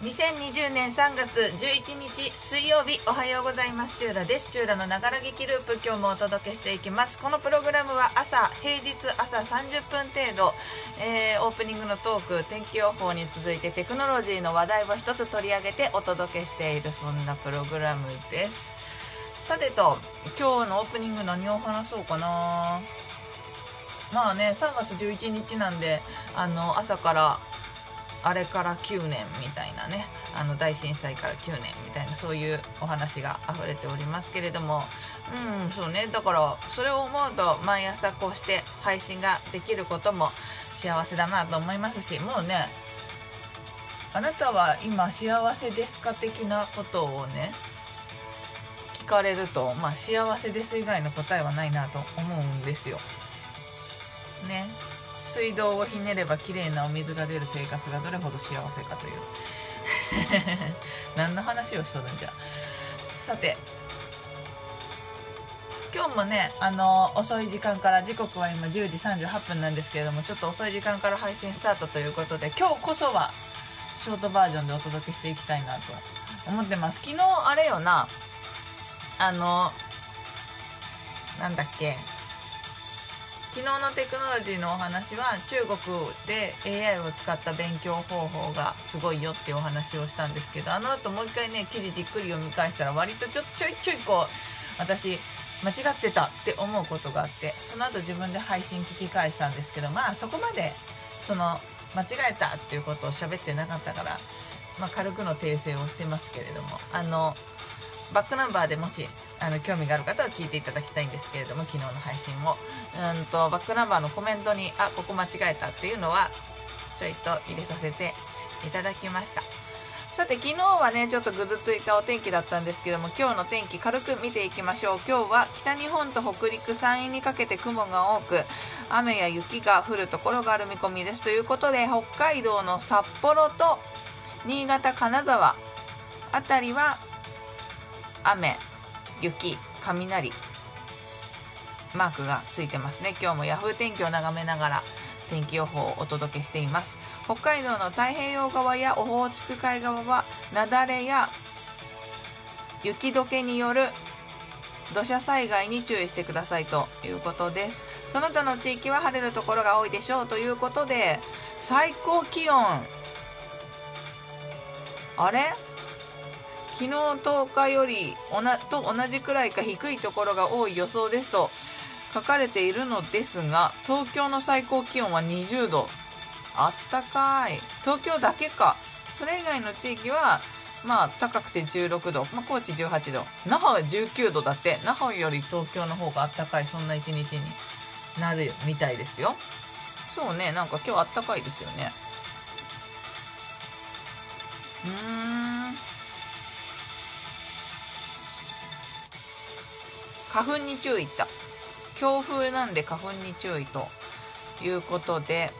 2020年3月11日水曜日おはようございます。チューラです。チューラのながら劇ループ今日もお届けしていきます。このプログラムは朝平日朝30分程度、えー、オープニングのトーク天気予報に続いてテクノロジーの話題を一つ取り上げてお届けしているそんなプログラムです。さてと今日のオープニング何を話そうかな。まあね3月11日なんであの朝からあれから9年みたいなねあの大震災から9年みたいなそういうお話が溢れておりますけれどもうんそうね。だからそれを思うと毎朝こうして配信ができることも幸せだなと思いますしもうねあなたは今幸せですか的なことをね聞かれるとまあ幸せです以外の答えはないなと思うんですよ。ね。水道をひねればきれいなお水が出る生活がどれほど幸せかという。何の話をしとるんじゃ。さて今日もねあの遅い時間から時刻は今10時38分なんですけれどもちょっと遅い時間から配信スタートということで今日こそはショートバージョンでお届けしていきたいなと思ってます。昨日あれよなあのなんだっけ。昨日のテクノロジーのお話は中国で AI を使った勉強方法がすごいよっていうお話をしたんですけどあの後もう一回ね記事じっくり読み返したら割とちょちょいちょいこう私間違ってたって思うことがあってその後自分で配信聞き返したんですけどまあそこまでその間違えたっていうことを喋ってなかったから、まあ、軽くの訂正をしてますけれどもあのバックナンバーでもしあの興味がある方は聞いていただきたいんですけれども昨日の配信もうんとバックナンバーのコメントにあここ間違えたっていうのはちょいと入れさせていただきました。さて昨日はねちょっとぐずついたお天気だったんですけども今日の天気軽く見ていきましょう。今日は北日本と北陸山陰にかけて雲が多く雨や雪が降るところがある見込みです。ということで北海道の札幌と新潟金沢辺りは雨。雪雷マークがついてますね。今日も Yahoo! 天気を眺めながら天気予報をお届けしています。北海道の太平洋側やオホーツク海側は雪崩や雪解けによる土砂災害に注意してくださいということです。その他の地域は晴れるところが多いでしょうということで最高気温。あれ？昨日10日よりおなと同じくらいか低いところが多い予想ですと書かれているのですが東京の最高気温は20度。あったかい。東京だけか。それ以外の地域はまあ高くて16度、まあ、高知18度。那覇は19度だって。那覇より東京の方があったかい。そんな一日になるみたいですよ。そうね。なんか今日あったかいですよね。うん。花粉に注意と。強風なんで花粉に注意ということで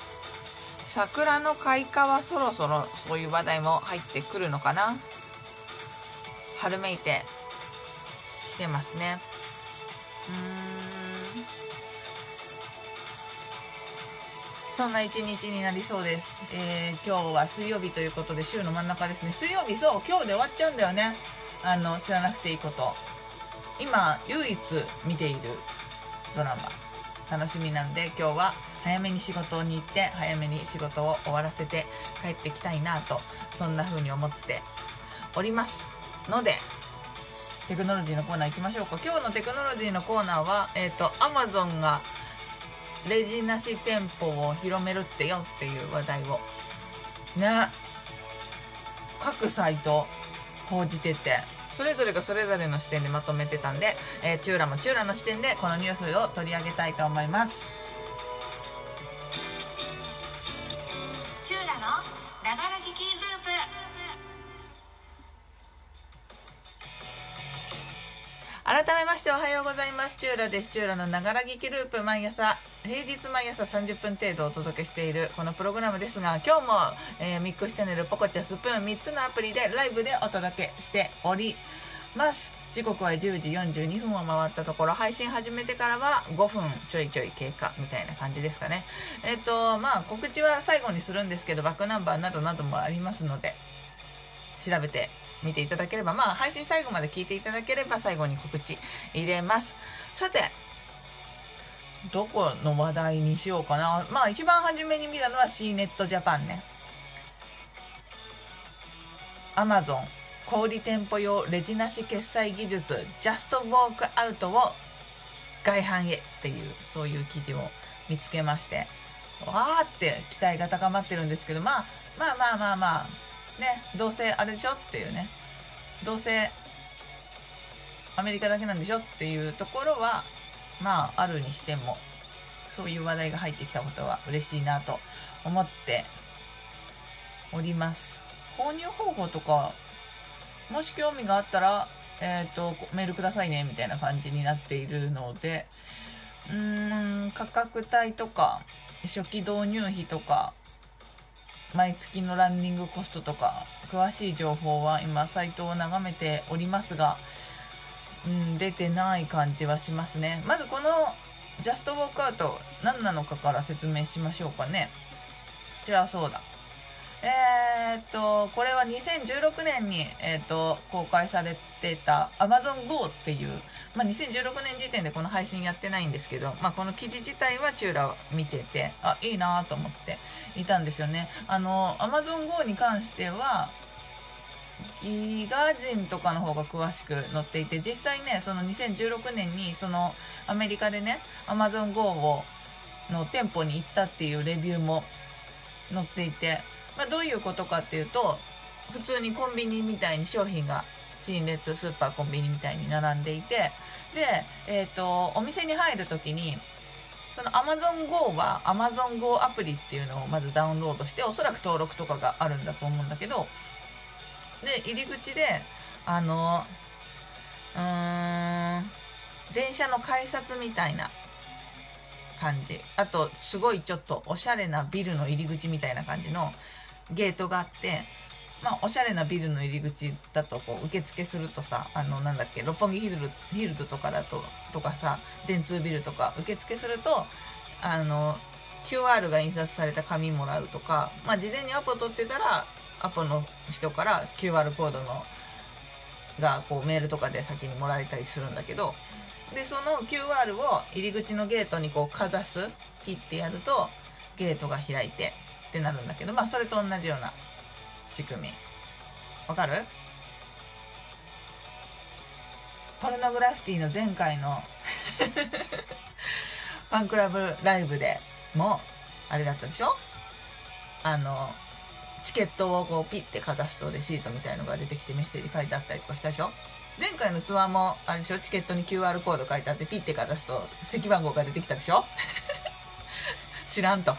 桜の開花はそろそろそういう話題も入ってくるのかな。春めいてきてますね。うーん。そんな一日になりそうです、えー、今日は水曜日ということで週の真ん中ですね。水曜日そう今日で終わっちゃうんだよね。あの知らなくていいこと。今唯一見ているドラマ。楽しみなんで今日は早めに仕事に行って早めに仕事を終わらせて帰ってきたいなとそんな風に思っております。のでテクノロジーのコーナー行きましょうか。今日のテクノロジーのコーナーはえっ、ー、と Amazon がレジなし店舗を広めるってよっていう話題をね各サイト報じててそれぞれがそれぞれの視点でまとめてたんで、えー、チューラもチューラの視点でこのニュースを取り上げたいと思います。しておはようございます。チューラです。チューラのながら聞きループ毎朝平日毎朝30分程度お届けしているこのプログラムですが今日も、えー、ミックスチャンネルポコチャスプーン3つのアプリでライブでお届けしております。時刻は10時42分を回ったところ配信始めてからは5分ちょいちょい経過みたいな感じですかね。えっ、ー、とまあ告知は最後にするんですけどバックナンバーなどなどもありますので調べてみていただければまあ配信最後まで聞いていただければ最後に告知入れます。さてどこの話題にしようかな。まあ一番初めに見たのは C ネットジャパンね。Amazon 小売店舗用レジなし決済技術 Just Walk Out を外販へっていうそういう記事を見つけましてわーって期待が高まってるんですけどまあまあまあまあまあねどうせあれでしょっていうね。どうせアメリカだけなんでしょっていうところはまああるにしてもそういう話題が入ってきたことは嬉しいなと思っております。購入方法とかもし興味があったら、えーと、メールくださいねみたいな感じになっているのでうーん価格帯とか初期導入費とか毎月のランニングコストとか詳しい情報は今サイトを眺めておりますが、うん、出てない感じはしますね。まずこのジャストウォークアウト何なのかから説明しましょうかね。そりゃそうだ。えー、っとこれは2016年に、えー、っと公開されてた Amazon Go っていう、まあ、2016年時点でこの配信やってないんですけど、まあ、この記事自体はチューラ見ててあいいなと思っていたんですよね。あの Amazon Go に関してはギガ人とかの方が詳しく載っていて実際ねその2016年にそのアメリカでね Amazon Go をの店舗に行ったっていうレビューも載っていてまあ、どういうことかっていうと普通にコンビニみたいに商品が陳列スーパーコンビニみたいに並んでいてで、えーと、お店に入る時にその AmazonGo は AmazonGo アプリっていうのをまずダウンロードしておそらく登録とかがあるんだと思うんだけどで入り口であのうん電車の改札みたいな感じ。あとすごいちょっとおしゃれなビルの入り口みたいな感じのゲートがあってまあ、おしゃれなビルの入り口だとこう受付するとさあのなんだっけ六本木ヒルヒルズとかだととかさ電通ビルとか受付するとあの QR が印刷された紙もらうとか、まあ、事前にアポ取ってたらアポの人から QR コードのがこうメールとかで先にもらえたりするんだけどでその QR を入り口のゲートにこうかざすピッてやるとゲートが開いてってなるんだけどまあそれと同じような仕組み。わかる？ポルノグラフィティの前回の ファンクラブライブでもあれだったでしょ？あのチケットをこうピッてかざすとレシートみたいのが出てきてメッセージ書いてあったりとかしたでしょ？前回のスワもあれでしょ？チケットに QR コード書いてあってピッてかざすと席番号が出てきたでしょ？知らんと。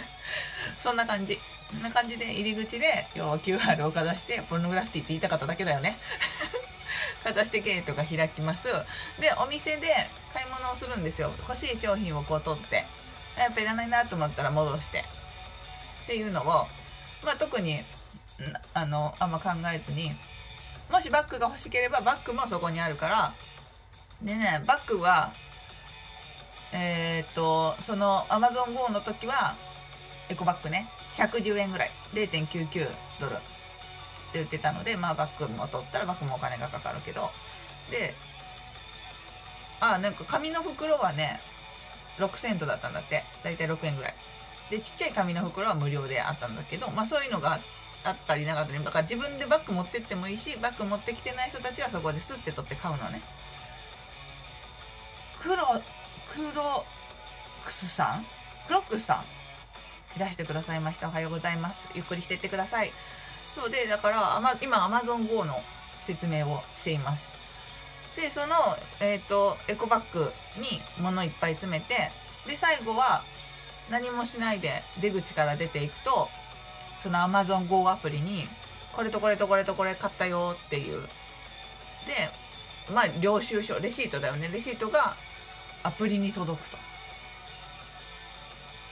そんな感じ。こんな感じで入り口で、要は QR をかざして、ポルノグラフィティって言いたかっただけだよね。かざしてゲートが開きます。で、お店で買い物をするんですよ。欲しい商品をこう取って、やっぱいらないなと思ったら戻して。っていうのを、まあ特に、あの、あんま考えずに、もしバッグが欲しければバッグもそこにあるから、でね、バッグは、えー、っと、その Amazon Go の時は、エコバッグね110円ぐらい。0.99ドル。って言ってたのでまあバッグも取ったらバッグもお金がかかるけど。であなんか紙の袋はね6セントだったんだって。大体6円ぐらい。でちっちゃい紙の袋は無料であったんだけどまあそういうのがあったりなかったり。だから自分でバッグ持ってってもいいしバッグ持ってきてない人たちはそこでスッて取って買うのね。黒黒クスさん？クロックスさん？いらしてくださいました。おはようございます。ゆっくりしてってください。そうでだから今 AmazonGo の説明をしています。でその、えーと、エコバッグに物いっぱい詰めてで最後は何もしないで出口から出ていくとその AmazonGo アプリにこれとこれとこれとこれ買ったよっていう。でまあ領収書レシートだよね。レシートがアプリに届くと。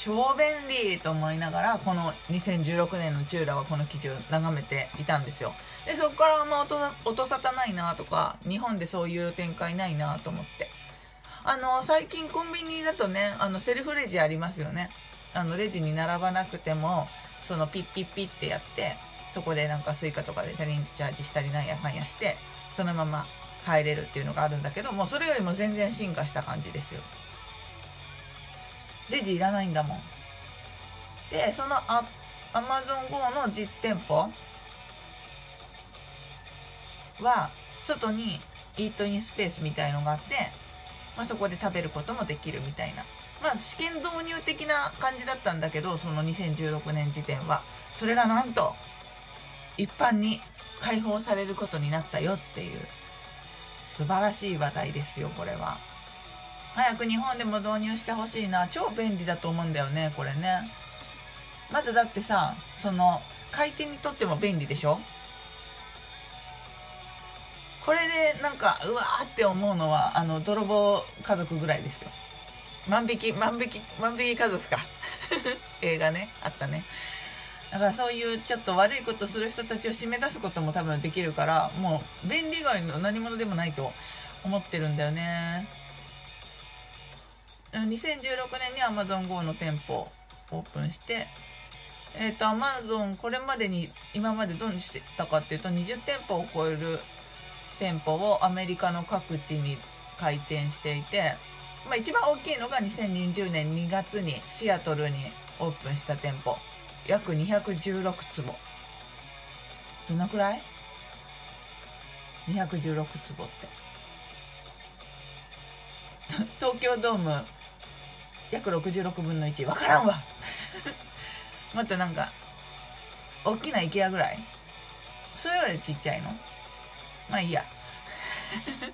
超便利と思いながらこの2016年のチューラはこの記事を眺めていたんですよ。でそこからあんま音音沙汰ないなとか日本でそういう展開ないなと思って。あの最近コンビニだとねあのセルフレジありますよね。あのレジに並ばなくてもそのピッピッピッってやってそこでなんか Suica とかでチャリンチャージしたりなんやかんやしてそのまま帰れるっていうのがあるんだけどもうそれよりも全然進化した感じですよ。レジいらないんだもん。でそのアアマゾン GO の実店舗は外にイートインスペースみたいのがあって、まあ、そこで食べることもできるみたいな。まあ試験導入的な感じだったんだけどその2016年時点は。それがなんと一般に開放されることになったよっていう。素晴らしい話題ですよこれは。早く日本でも導入してほしいな。超便利だと思うんだよねこれね。まずだってさその買い手にとっても便利でしょ？これでなんかうわーって思うのはあの泥棒家族ぐらいですよ。万引き万引き万引き家族か。映画ねあったね。だからそういうちょっと悪いことする人たちを締め出すことも多分できるからもう便利以外の何者でもないと思ってるんだよね。2016年に AmazonGO の店舗オープンしてえっ、ー、と Amazon これまでに今までどうしてたかっていうと20店舗を超える店舗をアメリカの各地に開店していて、まあ、一番大きいのが2020年2月にシアトルにオープンした店舗。約216坪。どのくらい ?216 坪って。東京ドーム約66分の1分からんわ。もっとなんか大きな IKEA ぐらい？それよりちっちゃいの？まあいいや。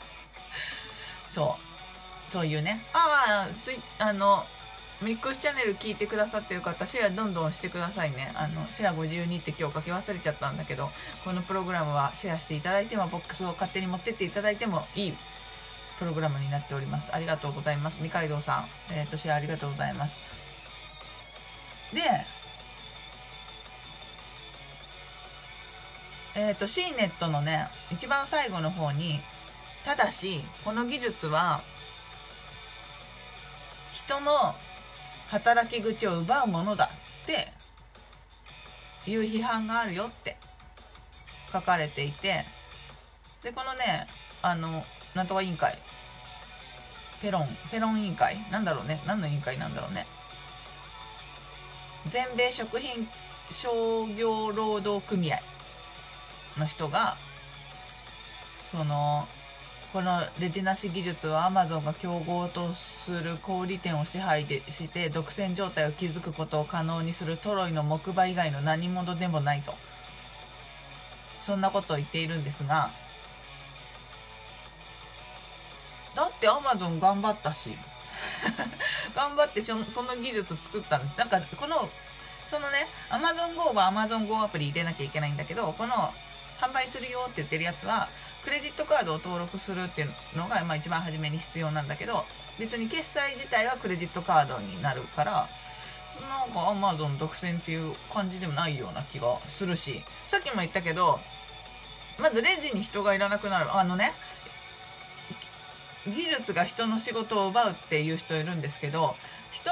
そう。そういうね。ああついあのミックスチャンネル聞いてくださってる方シェアどんどんしてくださいね。あのシェア52って今日書き忘れちゃったんだけどこのプログラムはシェアしていただいてもボックスを勝手に持ってっていただいてもいい。プログラムになっております。ありがとうございます。二階堂さん。えっ、ー、とシェアありがとうございます。でえっ、ー、と C ネットのね一番最後の方にただしこの技術は人の働き口を奪うものだっていう批判があるよって書かれていてでこのねあのなんとか委員会ペロンペロン委員会。なんだろうね。何の委員会なんだろうね。全米食品商業労働組合の人がそのこのレジなし技術はアマゾンが競合とする小売店を支配でして独占状態を築くことを可能にするトロイの木馬以外の何者でもないと。そんなことを言っているんですがだってアマゾン頑張ったし。頑張ってその技術作ったんです。なんかこのそのねアマゾン GO はアマゾン GO アプリ入れなきゃいけないんだけどこの販売するよって言ってるやつはクレジットカードを登録するっていうのが、まあ、一番初めに必要なんだけど別に決済自体はクレジットカードになるからなんかアマゾン独占っていう感じでもないような気がするし。さっきも言ったけどまずレジに人がいらなくなる。あのね技術が人の仕事を奪うっていう人いるんですけど人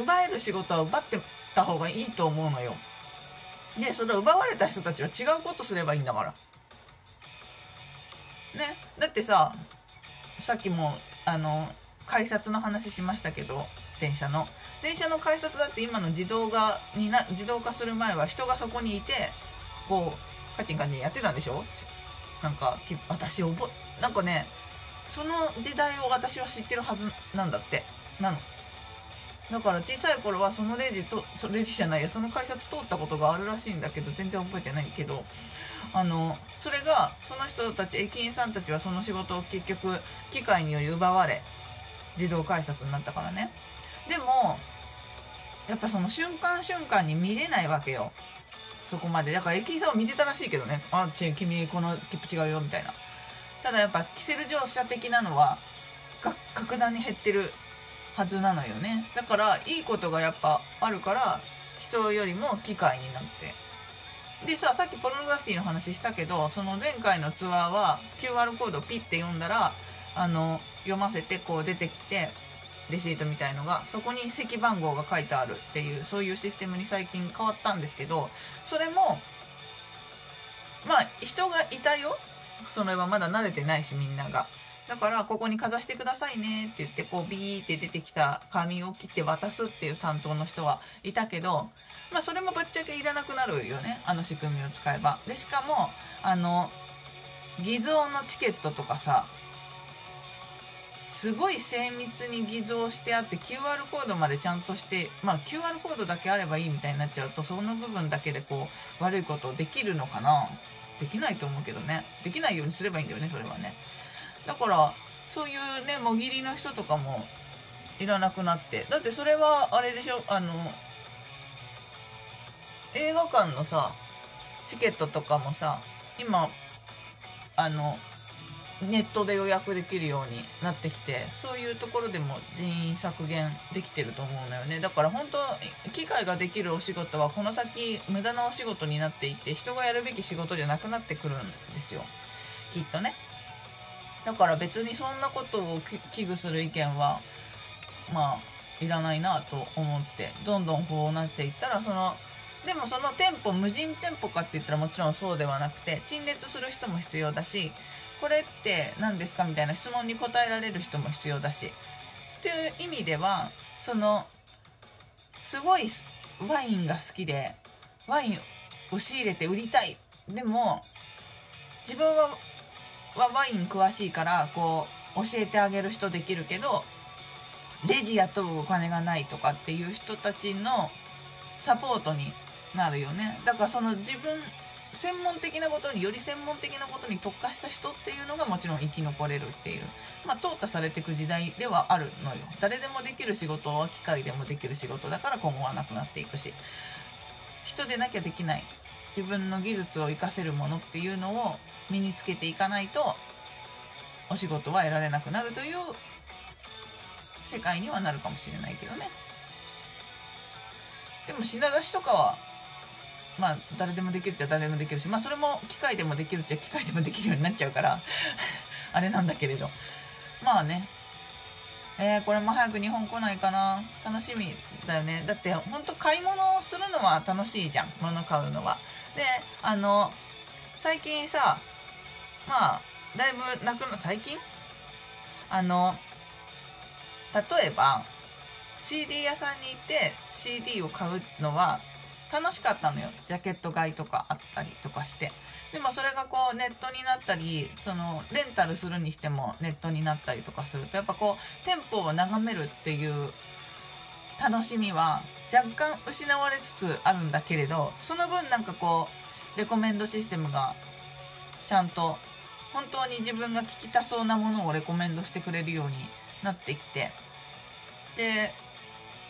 奪える仕事は奪ってた方がいいと思うのよ。でそれを奪われた人たちは違うことすればいいんだから。ね。だってささっきもあの改札の話しましたけど電車の。電車の改札だって今の自動化にな自動化する前は人がそこにいてこうカチンカチンやってたんでしょ？なんか私覚なんかねその時代を私は知ってるはずなんだって。なの。だから小さい頃はそのレジとレジじゃないやその改札通ったことがあるらしいんだけど全然覚えてないけどあのそれがその人たち駅員さんたちはその仕事を結局機械により奪われ自動改札になったからね。でもやっぱその瞬間瞬間に見れないわけよ。そこまで。だから駅員さんは見てたらしいけどね。あっち君この切符違うよみたいな。ただやっぱキセル乗車的なのは格段に減ってるはずなのよね。だからいいことがやっぱあるから人よりも機械になって。でささっきポルノグラフィティの話したけどその前回のツアーは QR コードをピッて読んだらあの読ませてこう出てきてレシートみたいのがそこに席番号が書いてあるっていうそういうシステムに最近変わったんですけどそれもまあ人がいたよ。それはまだ慣れてないしみんなが。だからここにかざしてくださいねって言ってこうビーって出てきた紙を切って渡すっていう担当の人はいたけどまあそれもぶっちゃけいらなくなるよねあの仕組みを使えば。でしかもあの偽造のチケットとかさすごい精密に偽造してあって QR コードまでちゃんとしてまあ QR コードだけあればいいみたいになっちゃうとその部分だけでこう悪いことできるのかな。できないと思うけどね。できないようにすればいいんだよねそれはね。だからそういうねもぎりの人とかもいらなくなって。だってそれはあれでしょあの映画館のさチケットとかもさ今あのネットで予約できるようになってきてそういうところでも人員削減できてると思うのよね。だから本当機械ができるお仕事はこの先無駄なお仕事になっていって人がやるべき仕事じゃなくなってくるんですよ。きっとね。だから別にそんなことを危惧する意見はまあいらないなと思ってどんどんこうなっていったらそのでもその店舗無人店舗かって言ったらもちろんそうではなくて陳列する人も必要だしこれって何ですかみたいな質問に答えられる人も必要だし。っていう意味ではそのすごいワインが好きでワインを仕入れて売りたい。でも自分はワイン詳しいからこう教えてあげる人できるけどレジ雇うお金がないとかっていう人たちのサポートになるよね。だからその自分専門的なことにより専門的なことに特化した人っていうのがもちろん生き残れるっていう。まあ淘汰されていく時代ではあるのよ。誰でもできる仕事は機械でもできる仕事だから今後はなくなっていくし。人でなきゃできない。自分の技術を活かせるものっていうのを身につけていかないとお仕事は得られなくなるという世界にはなるかもしれないけどね。でも品出しとかはまあ誰でもできるっちゃ誰でもできるしまあそれも機械でもできるっちゃ機械でもできるようになっちゃうから あれなんだけれど。まあね。えー、これも早く日本来ないかな。楽しみだよね。だってほんと買い物をするのは楽しいじゃん。物買うのは。であの最近さまあだいぶなくな最近？あの例えば CD 屋さんに行って CD を買うのは楽しかったのよ。ジャケット買いとかあったりとかして。でもそれがこうネットになったりそのレンタルするにしてもネットになったりとかするとやっぱこう店舗を眺めるっていう楽しみは若干失われつつあるんだけれどその分なんかこうレコメンドシステムがちゃんと本当に自分が聞きたそうなものをレコメンドしてくれるようになってきて。で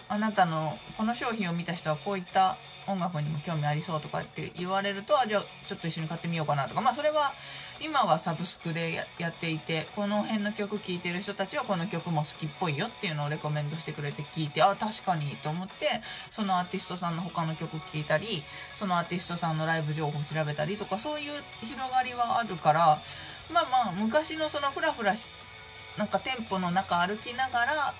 あなたのこの商品を見た人はこういった音楽にも興味ありそうとかって言われるとあじゃあちょっと一緒に買ってみようかなとか。まあそれは今はサブスクでやっていてこの辺の曲聴いてる人たちはこの曲も好きっぽいよっていうのをレコメンドしてくれて聴いてあ確かにと思ってそのアーティストさんの他の曲聴いたりそのアーティストさんのライブ情報調べたりとかそういう広がりはあるからまあまあ昔のそのフラフラしなんか店舗の中歩きながら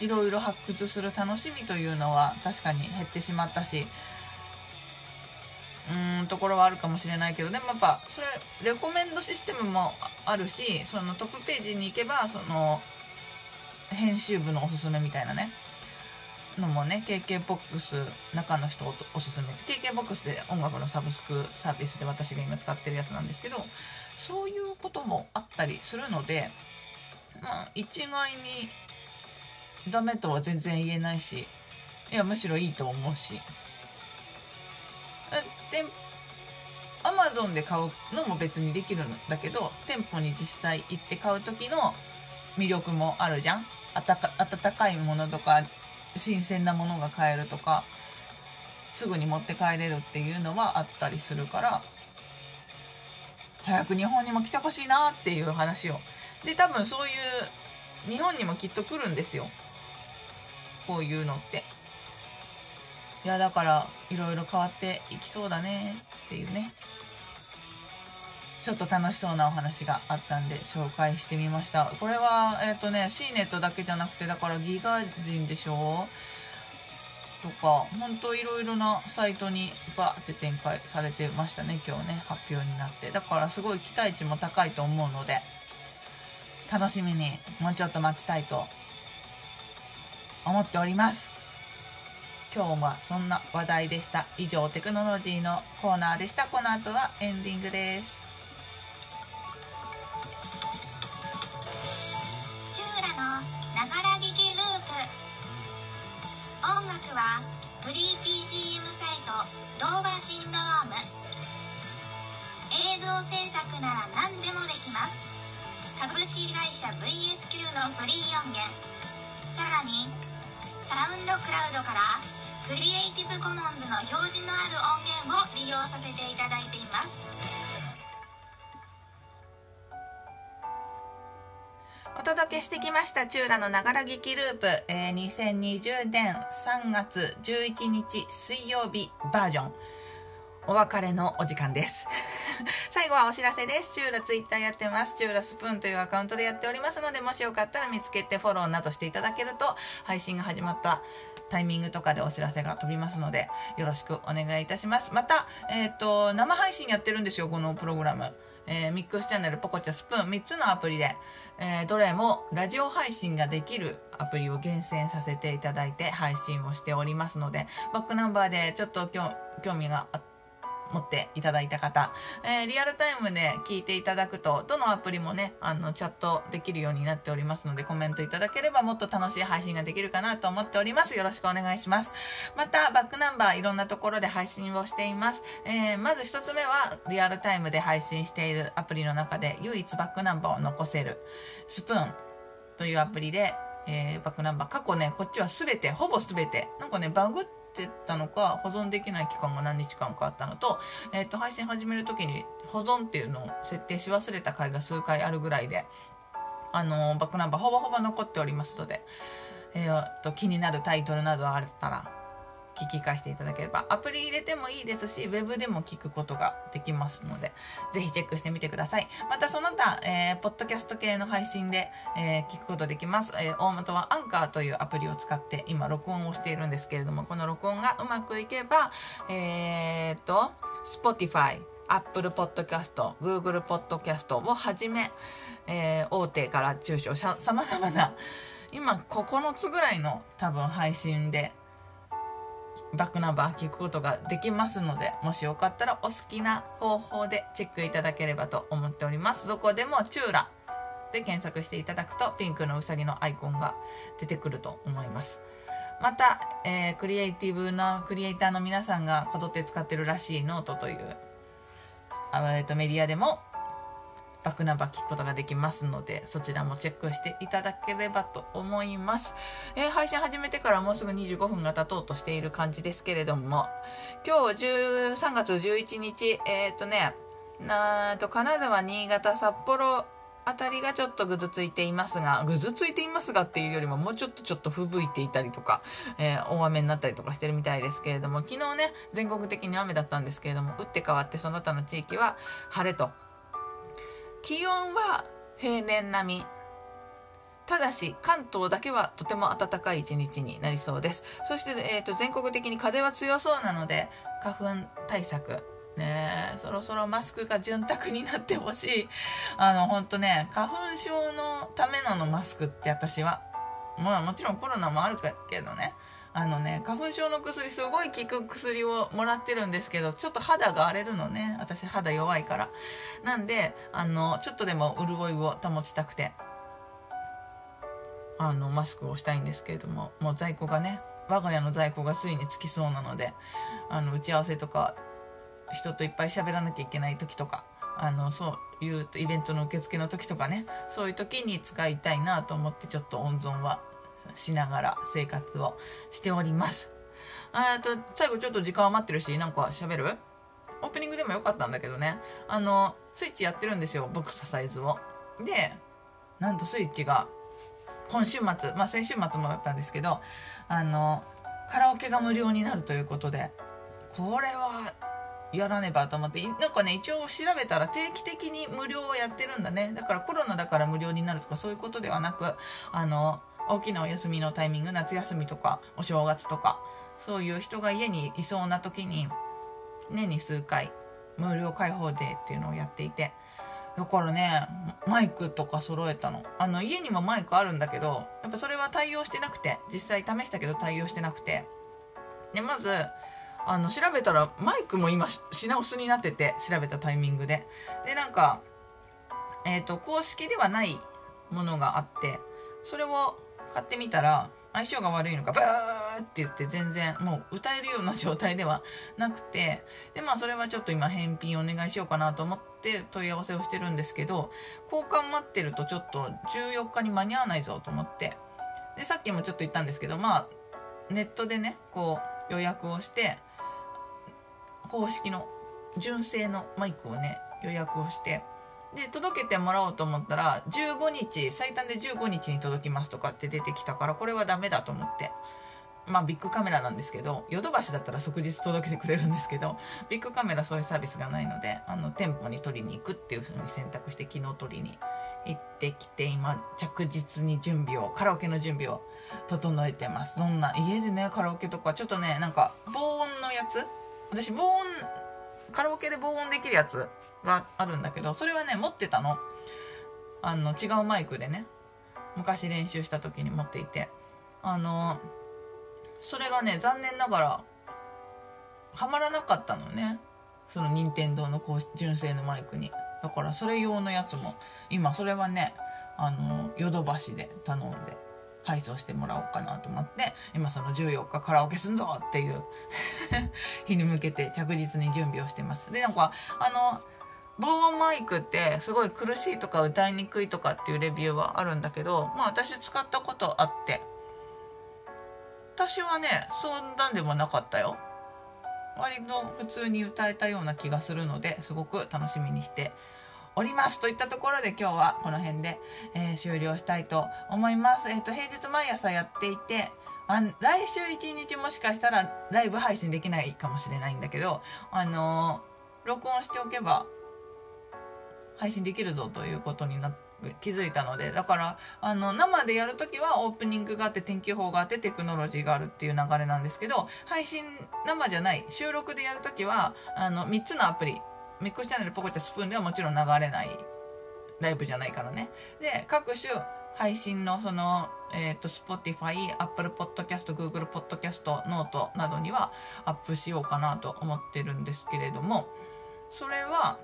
いろいろ発掘する楽しみというのは確かに減ってしまったしうーんところはあるかもしれないけどでもやっぱそれレコメンドシステムもあるしそのトップページに行けばその編集部のおすすめみたいなねのもね KKBOX 中の人おすすめ KKBOX で音楽のサブスクサービスで私が今使ってるやつなんですけどそういうこともあったりするのでまあ一概にダメとは全然言えないしいやむしろいいと思うし。でアマゾンで買うのも別にできるんだけど店舗に実際行って買う時の魅力もあるじゃん。温かいものとか新鮮なものが買えるとかすぐに持って帰れるっていうのはあったりするから早く日本にも来てほしいなっていう話を。で多分そういう日本にもきっと来るんですよ。こういうのって。いやだからいろいろ変わっていきそうだねっていうね。ちょっと楽しそうなお話があったんで紹介してみました。これはえっ、ー、とね C ネットだけじゃなくてだからギガ人でしょ？とか本当いろいろなサイトにバーって展開されてましたね今日ね発表になって。だからすごい期待値も高いと思うので楽しみにもうちょっと待ちたいと思っております。今日はそんな話題でした。以上テクノロジーのコーナーでした。この後はエンディングです。チューラのながら聞きループ。音楽はフリー BGM サイトドーバーシンドローム。映像制作なら何でもできます。株式会社 VSQ のフリー音源。さらにサウンドクラウドからクリエイティブコモンズの表示のある音源を利用させていただいています。お届けしてきましたチューラのながら劇ループ、えー2020年3月11日水曜日バージョン。お別れのお時間です。最後はお知らせです。チューラツイッターやってます。チューラスプーンというアカウントでやっておりますのでもしよかったら見つけてフォローなどしていただけると配信が始まったタイミングとかでお知らせが飛びますのでよろしくお願いいたします。また、えっと生配信やってるんですよこのプログラム。えーミックスチャンネル、ポコチャ、スプーン、3つのアプリで、えーどれもラジオ配信ができるアプリを厳選させていただいて配信をしておりますので、バックナンバーでちょっと興味があって持っていただいた方、えーリアルタイムで聞いていただくと、どのアプリもね、あの、チャットできるようになっておりますので、コメントいただければもっと楽しい配信ができるかなと思っております。よろしくお願いします。また、バックナンバーいろんなところで配信をしています。えーまず一つ目は、リアルタイムで配信しているアプリの中で、唯一バックナンバーを残せる、スプーンというアプリで、えーバックナンバー、過去ね、こっちはすべて、ほぼすべて、なんかね、バグってたのか、保存できない期間が何日間かあったのと、えっ、と、配信始めるときに保存っていうのを設定し忘れた回が数回あるぐらいで、あのバックナンバーほぼほぼ残っておりますので、えーと気になるタイトルなどあったら聞き返していただければアプリ入れてもいいですしウェブでも聞くことができますのでぜひチェックしてみてください。またその他、えーポッドキャスト系の配信で、えー聞くことできます、えー大元はアンカーというアプリを使って今録音をしているんですけれどもこの録音がうまくいけばえー、と Spotify Apple Podcast、Google Podcast をはじめ、えー大手から中小さまざまな今9つぐらいの多分配信でバックナンバー聞くことができますのでもしよかったらお好きな方法でチェックいただければと思っております。どこでもチューラで検索していただくとピンクのうさぎのアイコンが出てくると思います。また、えークリエイティブなクリエイターの皆さんがこぞって使ってるらしいノートというあえーとメディアでもバックナンバー聞くことができますのでそちらもチェックしていただければと思います、えー配信始めてからもうすぐ25分が経とうとしている感じですけれども今日13月11日えっ、とねなーと金沢新潟札幌あたりがちょっとぐずついていますがぐずついていますがっていうよりももうちょっとちょっと吹雪いていたりとか、えー大雨になったりとかしてるみたいですけれども昨日ね全国的に雨だったんですけれども打って変わってその他の地域は晴れと気温は平年並み。ただし関東だけはとても暖かい一日になりそうです。そして、えー、と全国的に風は強そうなので花粉対策。ねえそろそろマスクが潤沢になってほしい。あの本当ね花粉症のためなのマスクって私はまあもちろんコロナもあるけどね。あのね花粉症の薬すごい効く薬をもらってるんですけどちょっと肌が荒れるのね。私肌弱いから。なんであのちょっとでも潤いを保ちたくてあのマスクをしたいんですけれどももう在庫がね我が家の在庫がついにつきそうなのであの打ち合わせとか人といっぱい喋らなきゃいけない時とかあのそういうイベントの受付の時とかねそういう時に使いたいなと思ってちょっと温存はしながら生活をしております。あと最後ちょっと時間余ってるしなんか喋る？オープニングでもよかったんだけどね。あのスイッチやってるんですよボクササイズを。でなんとスイッチが今週末まあ先週末もだったんですけどあのカラオケが無料になるということでこれはやらねばと思ってなんかね一応調べたら定期的に無料をやってるんだね。だからコロナだから無料になるとかそういうことではなくあの大きなお休みのタイミング夏休みとかお正月とかそういう人が家にいそうな時に年に数回無料開放デーっていうのをやっていてだからねマイクとか揃えたの。あの家にもマイクあるんだけどやっぱそれは対応してなくて実際試したけど対応してなくて。でまずあの調べたらマイクも今品薄になってて調べたタイミングで。でなんかえっ、ー、と公式ではないものがあってそれを買ってみたら相性が悪いのかブーって言って全然もう歌えるような状態ではなくてでまあそれはちょっと今返品お願いしようかなと思って問い合わせをしてるんですけど交換待ってるとちょっと14日に間に合わないぞと思って。でさっきもちょっと言ったんですけどまあネットでねこう予約をして公式の純正のマイクをね予約をしてで届けてもらおうと思ったら15日最短で15日に届きますとかって出てきたからこれはダメだと思って。まあビッグカメラなんですけどヨドバシだったら即日届けてくれるんですけどビッグカメラそういうサービスがないのであの店舗に取りに行くっていう風に選択して昨日取りに行ってきて今着実に準備をカラオケの準備を整えてます。どんな家でねカラオケとかちょっとねなんか防音のやつ？私防音カラオケで防音できるやつがあるんだけどそれはね持ってたの。あの違うマイクでね。昔練習した時に持っていて。あのそれがね残念ながらはまらなかったのね。その任天堂のこう純正のマイクに。だからそれ用のやつも今それはねあのヨドバシで頼んで配送してもらおうかなと思って今その14日カラオケすんぞっていう 日に向けて着実に準備をしてます。でなんかあの防音マイクってすごい苦しいとか歌いにくいとかっていうレビューはあるんだけどまあ私使ったことあって私はねそんなんでもなかったよ割と普通に歌えたような気がするのですごく楽しみにしておりますといったところで今日はこの辺で、えー、終了したいと思います。えっ、ー、と平日毎朝やっていてあ来週1日もしかしたらライブ配信できないかもしれないんだけどあのー、録音しておけば配信できるぞということになっ気づいたのでだからあの生でやるときはオープニングがあって天気予報があってテクノロジーがあるっていう流れなんですけど配信生じゃない収録でやるときはあの3つのアプリミックスチャンネルポコチャスプーンではもちろん流れないライブじゃないからね。で各種配信のその、えっ、ー、と Spotify、Apple Podcast、Google Podcast、 note などにはアップしようかなと思ってるんですけれどもそれは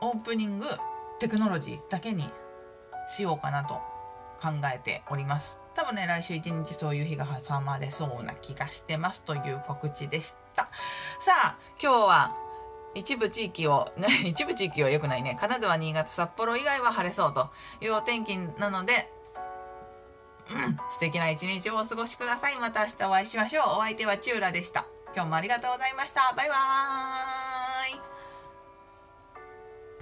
オープニングテクノロジーだけにしようかなと考えております多分ね来週一日そういう日が挟まれそうな気がしてますという告知でしたさあ今日は一部地域を、ね、一部地域は良くないね金沢新潟札幌以外は晴れそうというお天気なのでうん、素敵な一日をお過ごしください。また明日お会いしましょう。お相手はチューラでした。今日もありがとうございました。バイバーイ。